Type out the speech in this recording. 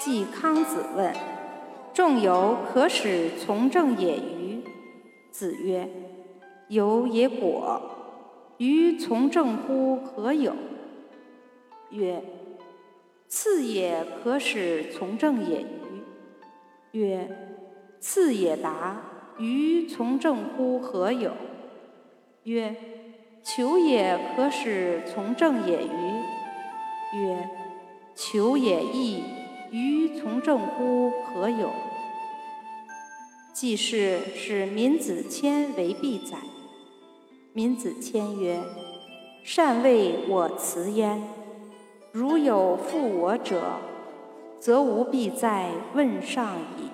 季康子问：“仲由可使从政也与？”子曰：“由也果。于从政乎何有？”曰：“次也可使从政也与？”曰：“次也达。于从政乎何有？”曰：“求也可使从政也与？”曰：“求也易。于从政乎何有？”既是使民子骞为必宰。民子骞曰：“善为我辞焉。如有负我者，则吾必在问上矣。”